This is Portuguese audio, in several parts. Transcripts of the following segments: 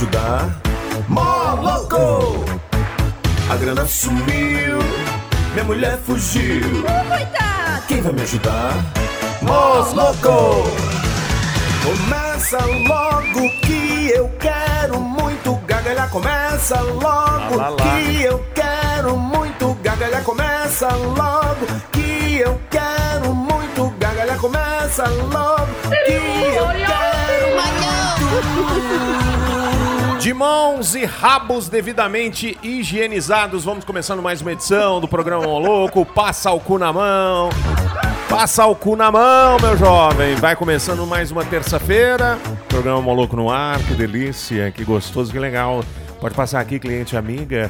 Ajudar? Mó louco! A grana sumiu, minha mulher fugiu. Coitado! Quem vai me ajudar? Mós louco! Começa logo que eu quero muito gargalhar. Começa logo Lá, lá, lá. que eu quero muito gargalhar. Começa logo que eu quero muito gargalhar. Começa logo que eu quero De mãos e rabos devidamente higienizados, vamos começando mais uma edição do programa Ô Louco. Passa o cu na mão. Passa o cu na mão, meu jovem. Vai começando mais uma terça-feira. Programa Moloco no ar, que delícia, que gostoso, que legal. Pode passar aqui, cliente amiga.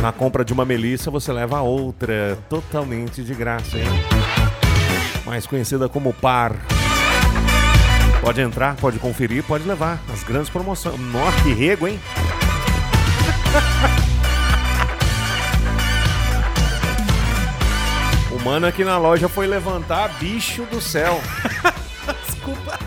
Na compra de uma melissa, você leva a outra, totalmente de graça, hein? Mais conhecida como par. Pode entrar, pode conferir, pode levar. As grandes promoções. Nossa, que rego, hein? O mano aqui na loja foi levantar bicho do céu. Desculpa.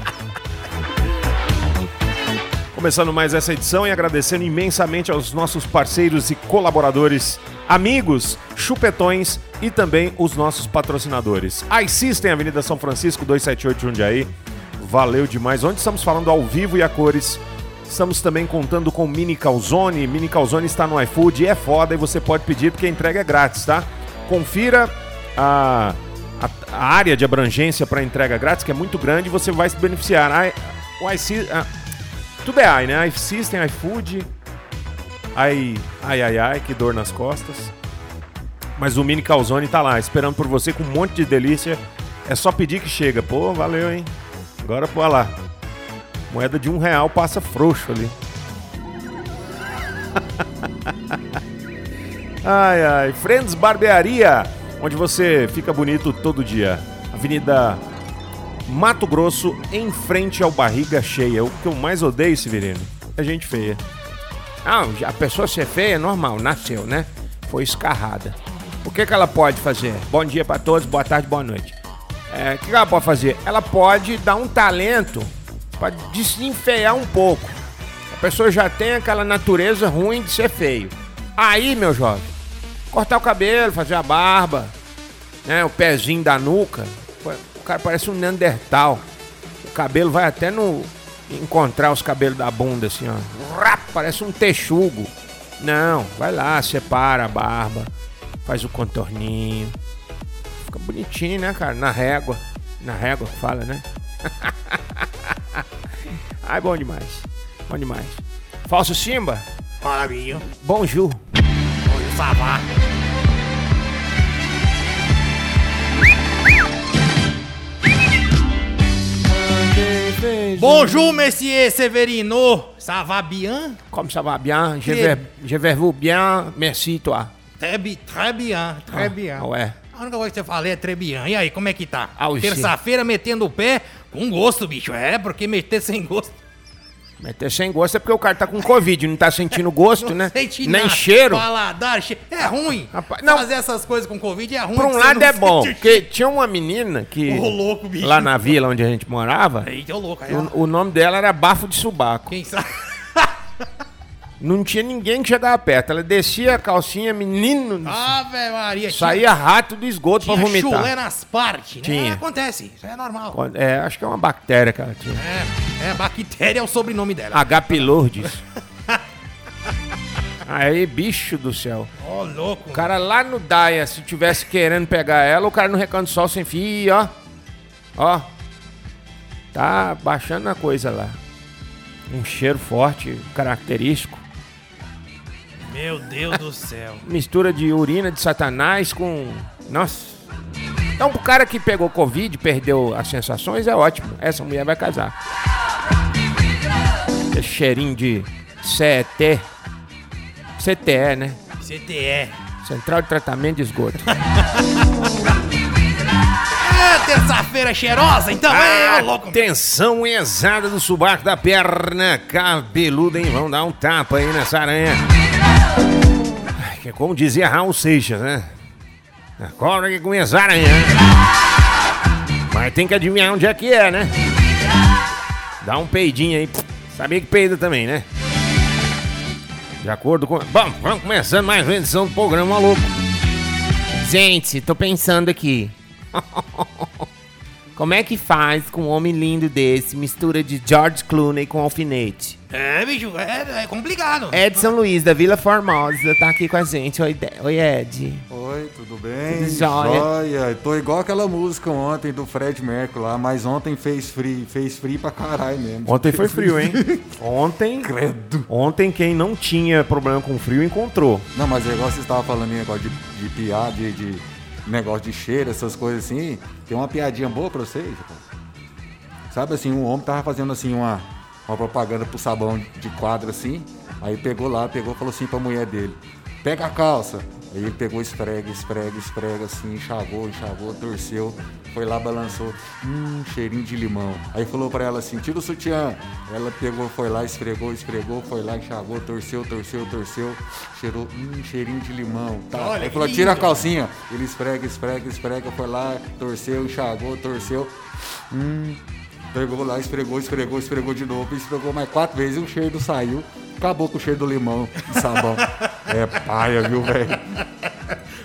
Começando mais essa edição e agradecendo imensamente aos nossos parceiros e colaboradores, amigos, chupetões e também os nossos patrocinadores. iSystem, Avenida São Francisco 278 Jundiaí. Valeu demais. Onde estamos falando ao vivo e a cores. Estamos também contando com Mini Calzone. Mini Calzone está no iFood, é foda e você pode pedir porque a entrega é grátis, tá? Confira a, a, a área de abrangência para entrega grátis, que é muito grande, e você vai se beneficiar. A, o iSy- a- tudo é i, né? iSystem, iFood, ai, ai, ai, ai, que dor nas costas. Mas o Mini Calzone tá lá, esperando por você com um monte de delícia. É só pedir que chega. Pô, valeu, hein? Agora, pô, lá. Moeda de um real passa frouxo ali. ai, ai. Friends Barbearia, onde você fica bonito todo dia. Avenida Mato Grosso, em frente ao Barriga Cheia. O que eu mais odeio, Severino, é gente feia. Ah, a pessoa ser feia é normal, nasceu, né? Foi escarrada. O que, que ela pode fazer? Bom dia pra todos, boa tarde, boa noite. É, o que, ela pode fazer? Ela pode dar um talento pra desenfeiar um pouco. A pessoa já tem aquela natureza ruim de ser feio. Aí, meu jovem, cortar o cabelo, fazer a barba, né? O pezinho da nuca. O cara parece um Neandertal. O cabelo vai até no. encontrar os cabelos da bunda, assim, ó. Rap, Parece um texugo. Não, vai lá, separa a barba, faz o contorninho. Fica bonitinho, né, cara? Na régua. Na régua que fala, né? Ai, bom demais. Bom demais. Falso Simba, Binho. bonjour. Oi, Savá. Bonjour, Monsieur Severino. Ça va bien? Comme ça va bien? Je vais, je vais vous bien, merci toi. Très, très bien, très Ah, bien. Ué. A única coisa que você falei é très bien. E aí, como é que tá? O Terça-feira metendo o pé com gosto, bicho. É, porque meter sem gosto. Meter sem gosto é porque o cara tá com Covid, não tá sentindo gosto, né? sente Nem nada. cheiro. Paladar, che... É ruim. Rapaz, não. Fazer essas coisas com Covid é ruim. Por um lado não é bom, o porque tinha uma menina que. Ô, louco, bicho. Lá na vila onde a gente morava, Eita, ô louco. Aí, o, o nome dela era Bafo de Subaco. Quem sabe? Não tinha ninguém que chegava perto. Ela descia a calcinha, menino. Ave Maria. saía rato do esgoto tinha, pra tinha vomitar. chulé nas partes, né? Tinha. Acontece, isso é normal. É, acho que é uma bactéria que ela tinha. É, é, bactéria é o sobrenome dela. H. pylordes. Aí, bicho do céu. Ô, louco. O cara lá no Daia, se tivesse querendo pegar ela, o cara no Recanto Sol sem fio, ó. Ó. Tá baixando a coisa lá. Um cheiro forte, característico. Meu Deus do céu. Mistura de urina de satanás com. Nossa. Então, pro cara que pegou Covid, perdeu as sensações, é ótimo. Essa mulher vai casar. Esse cheirinho de CET. CTE, né? CTE. Central de Tratamento de Esgoto. É, terça-feira cheirosa, então, é, louco. Tensão exata do subaco da perna cabeluda, hein? Vamos dar um tapa aí nessa aranha. Que é como dizia Raul Seixas, né? A cobra que come as aranhas. Mas tem que adivinhar onde é que é, né? Dá um peidinho aí. Sabia que peida também, né? De acordo com. Bom, vamos começando mais uma edição do programa maluco. Gente, tô pensando aqui. Como é que faz com um homem lindo desse, mistura de George Clooney com alfinete? É, bicho, é, é complicado. Edson Luiz, da Vila Formosa, tá aqui com a gente. Oi, De- Oi Ed. Oi, tudo bem? Tudo jóia. Jóia. Tô igual aquela música ontem do Fred Mercury lá, mas ontem fez frio, fez frio pra caralho mesmo. Ontem foi frio, hein? Ontem. Credo. Ontem quem não tinha problema com frio encontrou. Não, mas é igual você estava falando negócio de, de piada, de, de negócio de cheiro, essas coisas assim. Tem uma piadinha boa pra vocês, rapaz. Sabe assim, um homem tava fazendo assim uma, uma propaganda pro sabão de quadro assim. Aí pegou lá, pegou falou assim pra mulher dele: Pega a calça. Aí ele pegou, esfrega, esfrega, esfrega assim, enxagou, enxagou, torceu, foi lá, balançou. Hum, cheirinho de limão. Aí falou pra ela assim: Tira o sutiã. Ela pegou, foi lá, esfregou, esfregou, foi lá, enxagou, torceu, torceu, torceu. Cheirou, hum, cheirinho de limão. Tá. Olha, Aí falou: Tira a calcinha. Ele esfrega, esfrega, esfrega, foi lá, torceu, enxagou, torceu. Hum, pegou lá, esfregou, esfregou, esfregou de novo, esfregou mais quatro vezes e o cheiro saiu. Acabou com o cheiro do limão de sabão. é paia, viu, velho?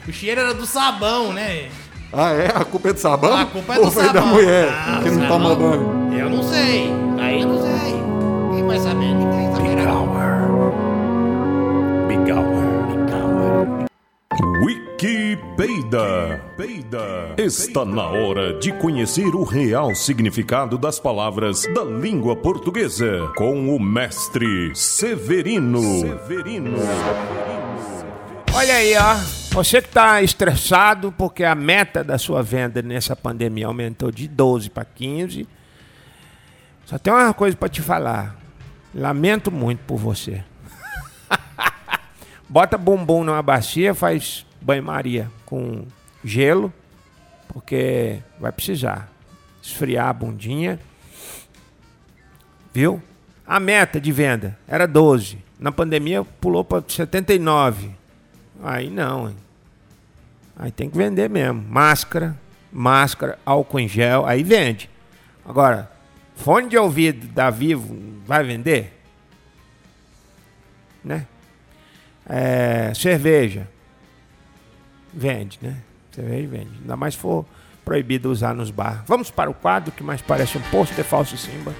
O cheiro era do sabão, né? Ah, é? A culpa é do sabão? A culpa é Ou do da sabão. mulher Ah, que não o toma sabão. banho? Eu não sei. Aí eu não sei. Quem vai saber? Ninguém Wikipedia. Está na hora de conhecer o real significado das palavras da língua portuguesa com o mestre Severino. Severino. Olha aí, ó. Você que tá estressado porque a meta da sua venda nessa pandemia aumentou de 12 para 15. Só tem uma coisa para te falar. Lamento muito por você. Bota bumbum numa bacia, faz banho-maria com gelo, porque vai precisar esfriar a bundinha. Viu? A meta de venda era 12. Na pandemia pulou para 79. Aí não, hein? Aí tem que vender mesmo. Máscara, máscara, álcool em gel, aí vende. Agora, fone de ouvido da Vivo vai vender? Né? É, cerveja. Vende, né? Cerveja vende. Ainda mais for proibido usar nos bar. Vamos para o quadro que mais parece um pôster falso Simba.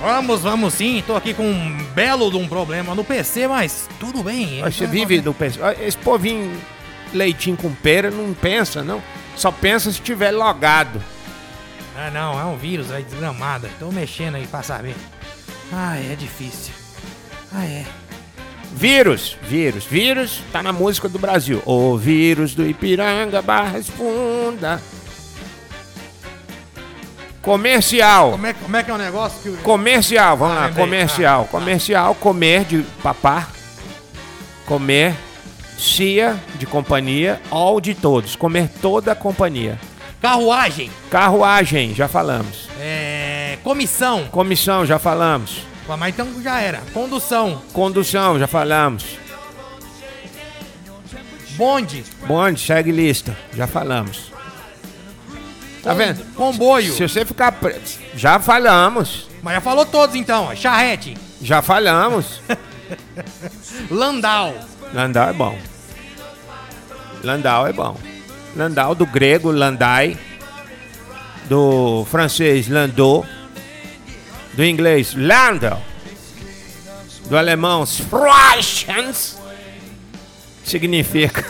Vamos, vamos sim. Tô aqui com um belo de um problema no PC, mas tudo bem. Você vive do PC. Esse povinho leitinho com pera não pensa, não. Só pensa se tiver logado. Ah, não, é um vírus aí desgramado. Tô mexendo aí pra saber. Ai, é difícil. Ah, é. Vírus, vírus, vírus tá na música do Brasil. O vírus do Ipiranga, Barras Funda. Comercial. Como é, como é que é o negócio que. Comercial, vamos Ah, lá. Comercial. Ah, ah. Comercial, comer de papar. Comer. Cia de companhia. All de todos. Comer toda a companhia. Carruagem. Carruagem, já falamos. É... Comissão. Comissão, já falamos. Mas então já era. Condução. Condução, já falamos. Bonde. Bonde, segue lista, já falamos. Tá vendo? Comboio. Se você ficar preso. Já falamos. Mas já falou todos então. ó. Charrete. Já falamos. Landau. Landau é bom. Landau é bom. Landau do grego, Landai. Do francês, Landau. Do inglês, Landau. Do alemão, Sprachens. Significa.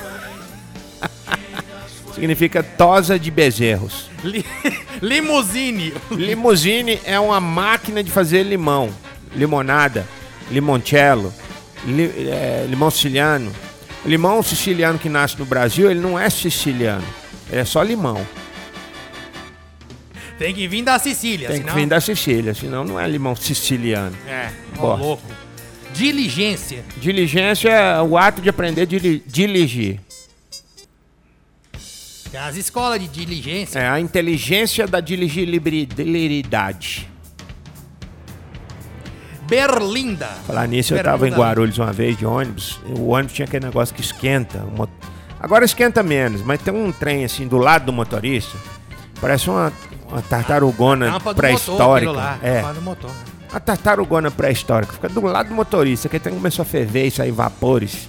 significa tosa de bezerros. Li... Limusine. Limusine é uma máquina de fazer limão, limonada, limoncello, li, é, limão siciliano. O limão siciliano que nasce no Brasil, ele não é siciliano. Ele é só limão. Tem que vir da Sicília, Tem senão... que vir da Sicília, senão não é limão siciliano. É, ó, Bosta. louco. Diligência. Diligência é o ato de aprender a dili- dirigir. Tem As escolas de diligência. É a inteligência da diligibilidade. Berlinda. Falar nisso, eu tava em Guarulhos uma vez de ônibus. O ônibus tinha aquele negócio que esquenta. o mo- Agora esquenta menos, mas tem um trem assim do lado do motorista. Parece uma, uma tartarugona pré-histórica. É, do motor. uma tartarugona pré-histórica. Fica do lado do motorista, que tem começou a ferver e sair vapores.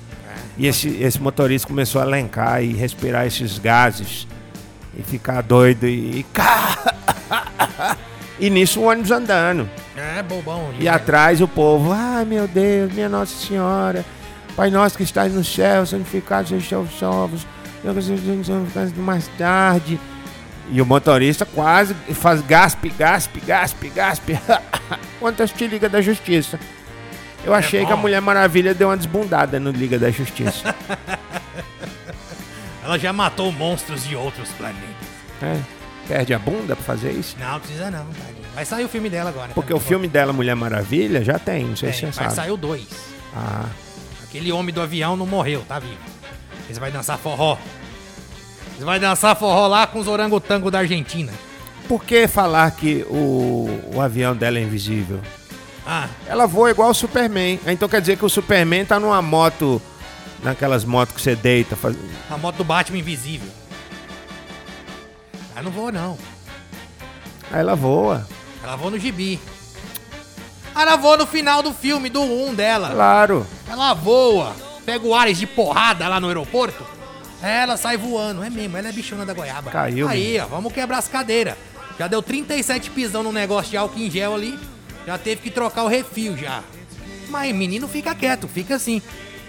E esse, esse motorista começou a elencar e respirar esses gases. E ficar doido e. E nisso o ônibus andando. É, bobão. E atrás o povo, ai meu Deus, minha Nossa Senhora, Pai nosso que estás no céu, santificado seja os ovos, mais tarde. E o motorista quase faz gaspe, gaspe, gaspe, gaspe. Quantas te Liga da Justiça? Eu achei que a. Mulher Maravilha deu uma desbundada no Liga da Justiça. Ela já matou monstros de outros planetas. É, perde a bunda pra fazer isso? Não, não precisa não. Vai sair o filme dela agora. Porque tá? o filme dela, Mulher Maravilha, já tem, não sei se Tem, você sabe. sair o 2. Ah, Aquele homem do avião não morreu, tá vivo. Eles vai dançar forró. Eles vai dançar forró lá com os orangotangos da Argentina. por que falar que o, o avião dela é invisível? Ah, Ela voa igual o Superman. Então quer dizer que o Superman tá numa moto, naquelas motos que você deita. Faz... a moto do Batman invisível. Ela não voa não. Aí ela voa. Ela voa no gibi. Ela voa no final do filme, do 1 dela. Claro. Ela voa. Pega o Ares de porrada lá no aeroporto. Ela sai voando. É mesmo, ela é bichona da goiaba. Caiu, Aí, ó, vamos quebrar as cadeiras. Já deu 37 pisão no negócio de álcool em gel ali. Já teve que trocar o refil já. Mas menino fica quieto, fica assim.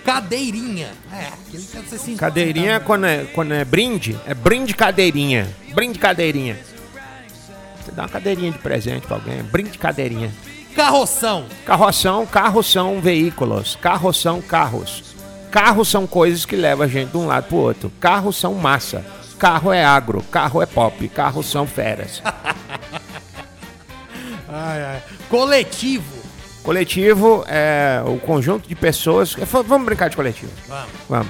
Cadeirinha. É, aquele que você se Cadeirinha quando é, quando é brinde, é brinde cadeirinha. Brinde cadeirinha. Você dá uma cadeirinha de presente pra alguém. Brinde cadeirinha. Carroção. Carroção, carros são veículos. Carros são carros. Carros são coisas que levam a gente de um lado pro outro. Carros são massa. Carro é agro. Carro é pop. Carros são feras. Ai, ai. Coletivo. Coletivo é o conjunto de pessoas. v- Vamos brincar de coletivo. Vamos. Vamos.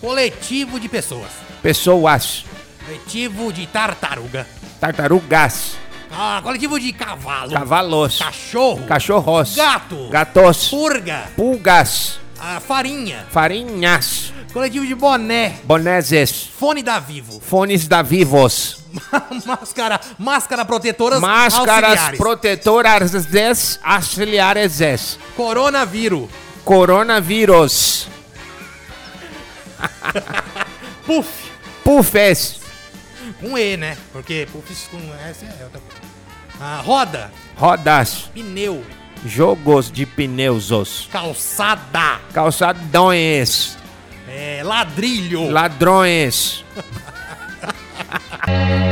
Coletivo de pessoas. Pessoas. Coletivo de tartaruga. Tartarugas. Ah, coletivo de cavalo. Cavalos. Cachorro. Cachorros. Gato. Gatos. Purga. Pulgas. Ah, farinha. Farinhas. Coletivo de boné. Boneses. Fone da Vivo. Fones da Vivos. máscara, máscara protetoras Máscaras auxiliares. protetoras auxiliares. Coronavírus. Coronavírus. Puff. Pufes. Com E, né? Porque puff com S é outra coisa. Ah, roda. Rodas. Pneu. Jogos de pneusos. Calçada. Calçadões. É, ladrilho. Ladrões.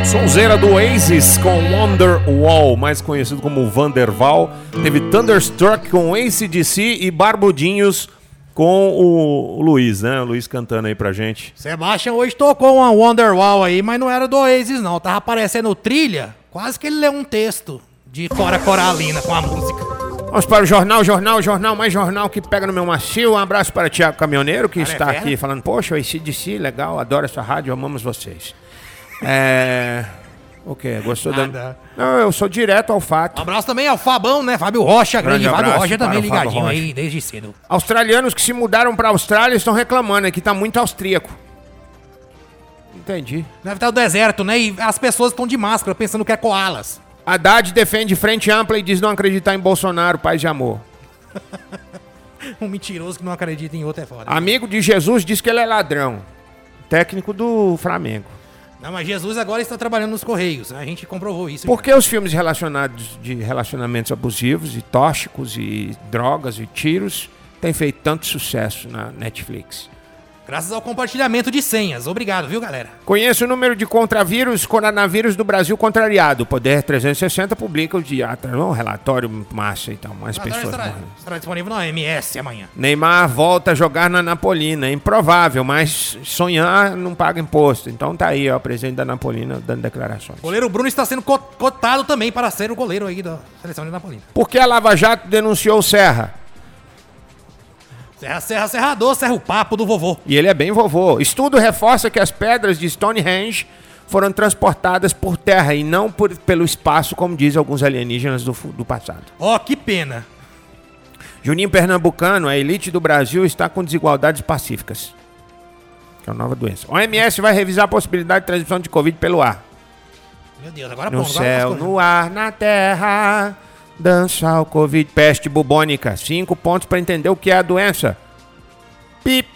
Sonzeira do Oasis com Wonderwall, mais conhecido como Vanderval. Teve Thunderstruck com ACDC e Barbudinhos com o, o Luiz, né? O Luiz cantando aí pra gente. Sebastian hoje tocou uma Wonderwall aí, mas não era do Oasis não. Tava aparecendo trilha. Quase que ele leu um texto de Cora Coralina com a música. Vamos para o jornal, jornal, jornal, mais jornal que pega no meu macio. Um abraço para o Tiago Caminhoneiro, que Cara, é está fera. aqui falando, poxa, o ACDC, legal, adoro essa rádio, amamos vocês. É... O quê? Gostou da... Nada. Não, eu sou direto ao Um fato. abraço também ao Fabão, né? Fábio Rocha, grande, Grande Fábio Rocha também o ligadinho Rocha. aí desde cedo. Australianos que se mudaram para a Austrália estão reclamando aqui, tá muito austríaco. Entendi. Deve estar no deserto, né? E as pessoas estão de máscara pensando que é koalas. Haddad defende frente ampla e diz não acreditar em Bolsonaro, paz de amor. Um mentiroso que não acredita em outro é foda. Amigo de Jesus diz que ele é ladrão. Técnico do Flamengo. Não, mas Jesus agora está trabalhando nos Correios. A gente comprovou isso. Por que os filmes relacionados de relacionamentos abusivos e tóxicos e drogas e tiros têm feito tanto sucesso na Netflix? Graças ao compartilhamento de senhas. Obrigado, viu, galera? Conheço o número de contravírus, coronavírus do Brasil contrariado. Poder 360 publica o dia, um relatório massa e tal, mais pessoas estará, estará disponível na OMS amanhã. Neymar volta a jogar na Napolina. É improvável, mas sonhar não paga imposto. Então tá aí, ó, o presidente da Napolina dando declarações. O goleiro Bruno está sendo co- cotado também para ser o goleiro aí da seleção de Napolina. Por que a Lava Jato denunciou o Serra? Serra, Serra, Serrador, Serra o Papo do vovô. E ele é bem vovô. Estudo reforça que as pedras de Stonehenge foram transportadas por terra e não por- pelo espaço, como dizem alguns alienígenas do, do passado. Ó, que pena. Juninho Pernambucano, a elite do Brasil está com desigualdades pacíficas. Que é uma nova doença. OMS vai revisar a possibilidade de transmissão de Covid pelo ar. Meu Deus, agora No pronto, agora céu, no ar, na terra, dança o Covid. Peste bubônica. Cinco pontos para entender o que é a doença. Pip,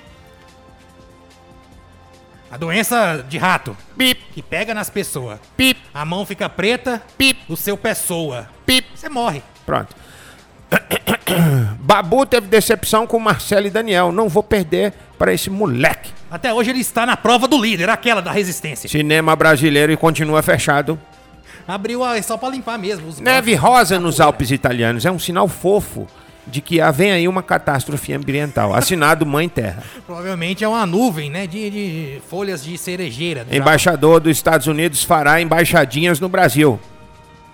A doença de rato, pip, que pega nas pessoas. pip, A mão fica preta, pip, o seu pé soa. pip. Você morre. Pronto. Babu teve decepção com Marcelo e Daniel. Não vou perder para esse moleque. Até hoje ele está na prova do líder, aquela da resistência. Cinema brasileiro e continua fechado. Abriu a, só pra limpar mesmo. Neve rosa nos Alpes italianos é um sinal fofo de que vem aí uma catástrofe ambiental. Assinado Mãe Terra. Provavelmente é uma nuvem, né? De, de folhas de cerejeira. do Embaixador dos Estados Unidos fará embaixadinhas no Brasil.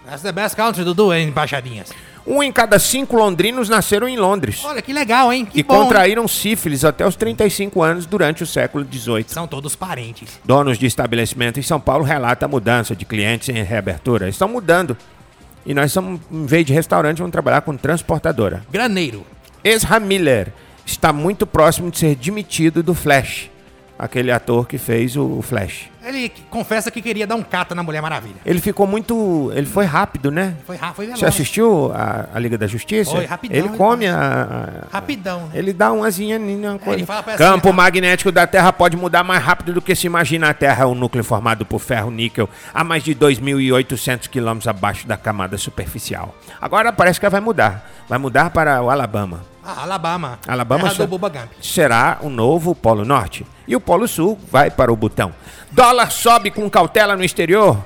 That's the best country, Dudu, hein, embaixadinhas. Um em cada cinco londrinos nasceram em Londres. Olha que legal, hein? Que E bom. hein? contraíram sífilis até os 35 anos durante o século XVIII. São todos parentes. Donos de estabelecimento em São Paulo relatam a mudança de clientes em reabertura. Estão mudando. E nós estamos, em vez de restaurante, vamos trabalhar com transportadora. Graneiro. Ezra Miller está muito próximo de ser demitido do Flash. Aquele ator que fez o Flash. Ele confessa que queria dar um cata na Mulher Maravilha. Ele ficou muito. Ele foi rápido, né? Foi, veloz. Você assistiu a, a Liga da Justiça? Foi, rapidão, Ele ele come a, a- Rapidão, né? Ele dá uma coisa. ele fala pra Campo assim, magnético da Terra pode mudar mais rápido do que se imagina. A Terra é um núcleo formado por ferro níquel a mais de 2.800 quilômetros abaixo da camada superficial. Agora parece que vai mudar. Vai mudar para o Alabama. Ah, Alabama. Alabama Gump. será o novo Polo Norte. E o Polo Sul vai para o Butão. Dólar sobe com cautela no exterior.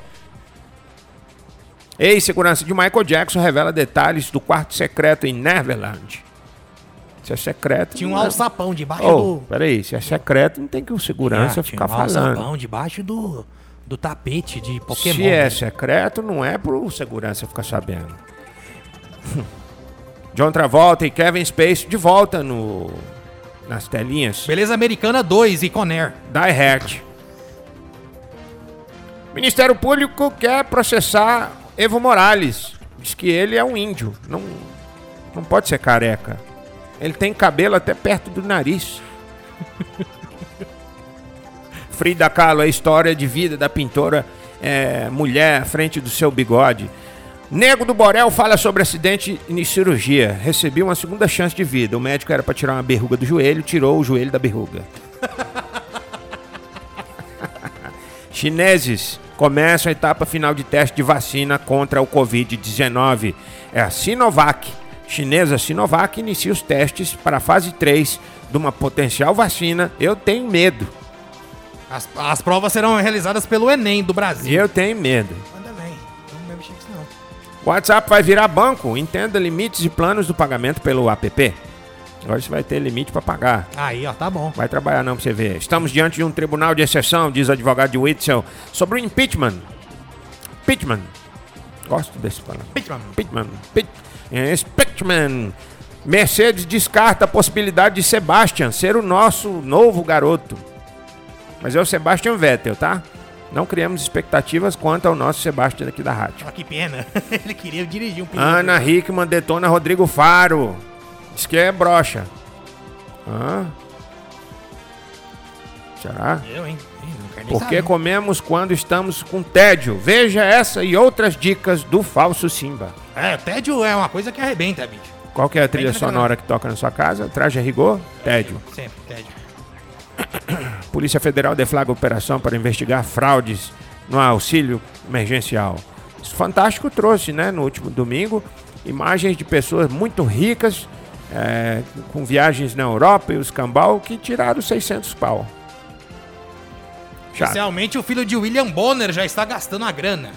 Ex-segurança de Michael Jackson revela detalhes do quarto secreto em Neverland. Se é secreto. Tinha um não é- alçapão debaixo Oh, do. peraí, se é secreto, não tem que o segurança tinha ficar um falando. alçapão debaixo do, do tapete de Pokémon. Se é né? secreto, não é pro segurança ficar sabendo. John Travolta e Kevin Space de volta no nas telinhas. Beleza Americana 2 e Conair. Die Hard. Ministério Público quer processar Evo Morales. Diz que ele é um índio. Não, não pode ser careca. Ele tem cabelo até perto do nariz. Frida Kahlo, a história de vida da pintora é, mulher à frente do seu bigode. Nego do Borel fala sobre acidente em cirurgia. Recebi uma segunda chance de vida. O médico era para tirar uma berruga do joelho, tirou o joelho da berruga. Chineses começam a etapa final de teste de vacina contra o Covid-19. É a Sinovac. Chinesa Sinovac inicia os testes para a fase 3 de uma potencial vacina. Eu tenho medo. As, as provas serão realizadas pelo Enem do Brasil. Eu tenho medo. O WhatsApp vai virar banco. Entenda limites e planos do pagamento pelo app. Agora você vai ter limite para pagar. Aí, ó, tá bom. Vai trabalhar não pra você ver. Estamos diante de um tribunal de exceção, diz o advogado de Witzel, sobre o impeachment. Impeachment. Gosto desse palavra. Pitman. Impeachment. Impe- é, Impeachment. Mercedes descarta a possibilidade de Sebastian ser o nosso novo garoto. Mas é o Sebastian Vettel, tá? Não criamos expectativas quanto ao nosso Sebastian aqui da rádio. Ah, que pena. Ele queria dirigir um piloto. Ana Hickman detona Rodrigo Faro. Diz que é brocha. Hã? Será? Eu, hein? Ih, Não quero nem Por que saber. comemos quando estamos com tédio? Veja essa e outras dicas do falso Simba. É, tédio é uma coisa que arrebenta, bicho. Qual que é a trilha sonora que toca na sua casa? Traje a rigor? Tédio. Sempre, tédio. Polícia Federal deflagra operação para investigar fraudes no auxílio emergencial. Isso Fantástico trouxe, né, no último domingo, imagens de pessoas muito ricas é, com viagens na Europa e os cambal que tiraram 600 pau. Especialmente o filho de William Bonner já está gastando a grana.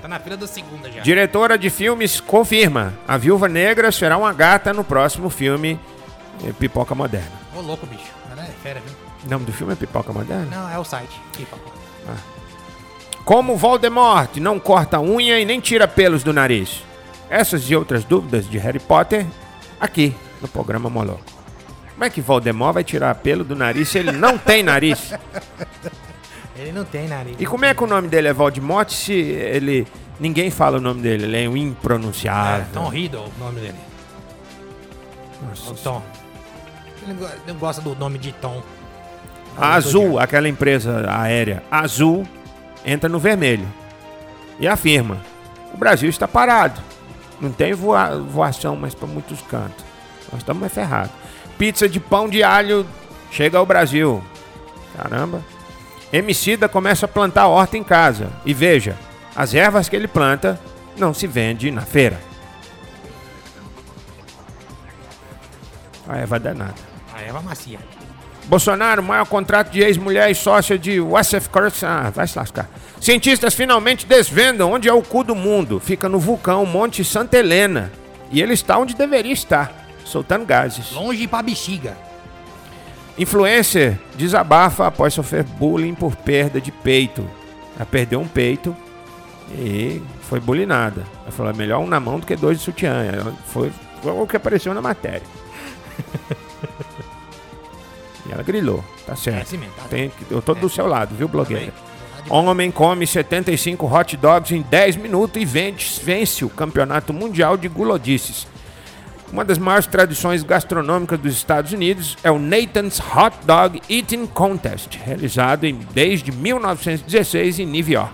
Tá na fila da segunda já. Diretora de filmes confirma: a Viúva Negra será uma gata no próximo filme eh, Pipoca Moderna. Ô, louco, bicho. Ela é fera, viu? O nome do filme é Pipoca Moderna? Não, é o site. Pipa. Como Voldemort não corta unha e nem tira pelos do nariz. Essas e outras dúvidas de Harry Potter aqui no programa Moloco. Como é que Voldemort vai tirar pelo do nariz se ele não tem nariz? Ele não tem nariz. E como é que o nome dele é Voldemort se ele ninguém fala o nome dele, ele é um É, impronunciável. Tom Riddle, o nome dele. Nossa O Tom. Ele não gosta do nome de Tom. A Azul, aquela empresa aérea, Azul, entra no vermelho e afirma: o Brasil está parado. Não tem voa- voação mais para muitos cantos. Nós estamos mais ferrados. Pizza de pão de alho chega ao Brasil. Caramba. Emicida começa a plantar horta em casa. E veja, as ervas que ele planta não se vende na feira. A erva danada. A Eva Macia. Bolsonaro, maior contrato de ex-mulher e sócia de Wassef Corruption. Ah, vai se lascar. Cientistas finalmente desvendam onde é o cu do mundo. Fica no vulcão Monte Santa Helena. E ele está onde deveria estar, soltando gases. Longe pra bexiga. Influencer desabafa após sofrer bullying por perda de peito. Ela perdeu um peito e foi bullyingada. Ela falou, é melhor um na mão do que dois de sutiã. Ela Foi, foi o que apareceu na matéria. e ela grilou, tá É certo. assim mesmo. Tá? Tem eu tô do seu lado, viu, blogueira? Também. Homem come 75 hot dogs em 10 minutos e vence, vence o Campeonato Mundial de Gulodices. Uma das maiores tradições gastronômicas dos Estados Unidos é o Nathan's Hot Dog Eating Contest, realizado em, desde 1916 em New York.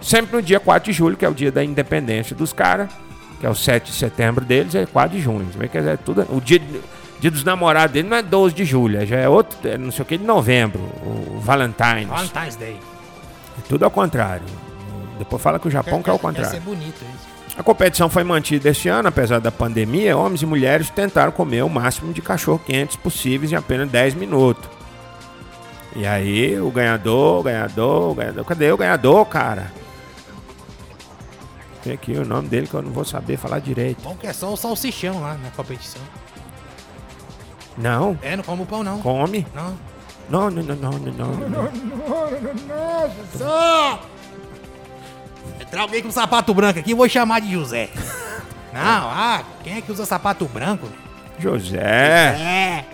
Sempre no dia 4 de julho, que é o dia da independência dos caras, que é o 7 de setembro deles, é 4 de junho. Você vê que é tudo, o dia, dia dos namorados dele não é 12 de julho, é- já é outro, é não sei o que, de novembro, o Valentine's. Valentine's Day. É tudo ao contrário. Depois fala que o Japão que é o Deve contrário. ser bonito isso. A competição foi mantida este ano, apesar da pandemia. Homens e mulheres tentaram comer o máximo de cachorro-quentes possíveis em apenas 10 minutos. E aí, o ganhador, o ganhador, o ganhador. Cadê o ganhador, cara? Tem aqui o nome dele que eu não vou saber falar direito. Bom que é só o salsichão lá na competição. Não, É, não como pão não. come. Não. Não, não, não, não, não, não. não. Entrar alguém com sapato branco aqui, vou chamar de José. Não, ah, quem é que usa sapato branco? José. É.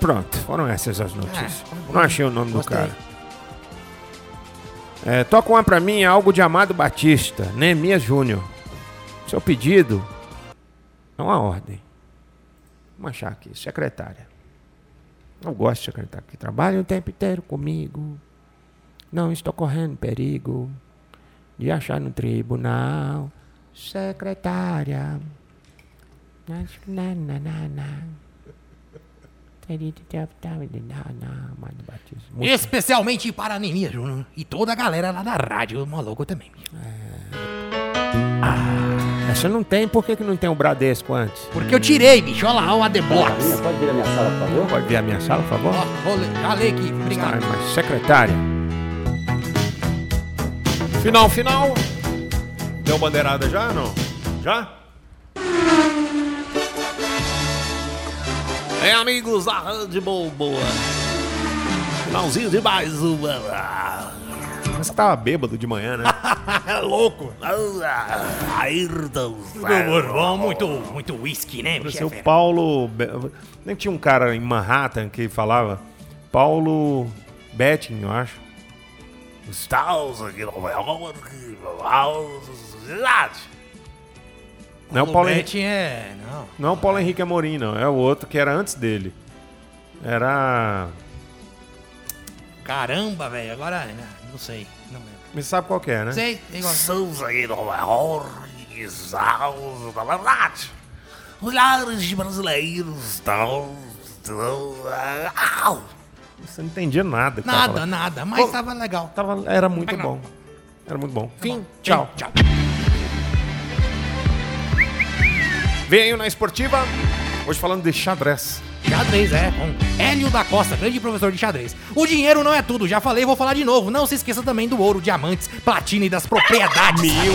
Pronto, foram essas as notícias. Ah. Não achei o nome Gostei. do cara. É, toca uma pra mim, algo de Amado Batista, Neemias Júnior. Seu pedido é uma ordem. Vamos achar aqui, secretária. Não gosto de secretária que trabalha o tempo inteiro comigo. Não estou correndo perigo de achar no tribunal. Secretária. Especialmente para a Anemia Júnior e toda a galera lá da rádio maluco também. bicho. Essa não tem, por que, que não tem o Bradesco antes? Porque eu tirei, bicho. Olha lá, o Adebox. Pode vir à minha sala, por favor? Pode ver a minha sala, por favor? Ó, vou ler, já lei aqui. Ah, Obrigado. mas secretária. Final, final. Deu bandeirada já, não? Já? É, amigos da Rádio Boa. Finalzinho de mais uma. Você tava bêbado de manhã, né? É louco. Ayrton. Muito bourbon, muito, muito whisky, né, o fera. Paulo. Be- Nem tinha um cara em Manhattan que falava Paulo Betting, eu acho. Estamos aqui em Nova York. Não é o Paulo Henrique. Betting é... Não. Não é o Paulo Henrique Amorim, não. É o outro que era antes dele. Era. Caramba, velho. Agora, né, não sei. Não lembro. Você sabe qual que é, né? Sei, igual. Estamos em Nova York, na verdade. Milhares de brasileiros estão. ah, Você não entendia nada. Nada, nada. Mas Ô, tava legal. Tava, era muito bom. Era muito bom. Fim. Tchau. Tchau. Tchau. Venho na esportiva, hoje falando de xadrez. Xadrez, é, com Hélio da Costa, grande professor de xadrez. O dinheiro não é tudo, já falei, vou falar de novo. Não se esqueça também do ouro, diamantes, platina e das propriedades. Mil,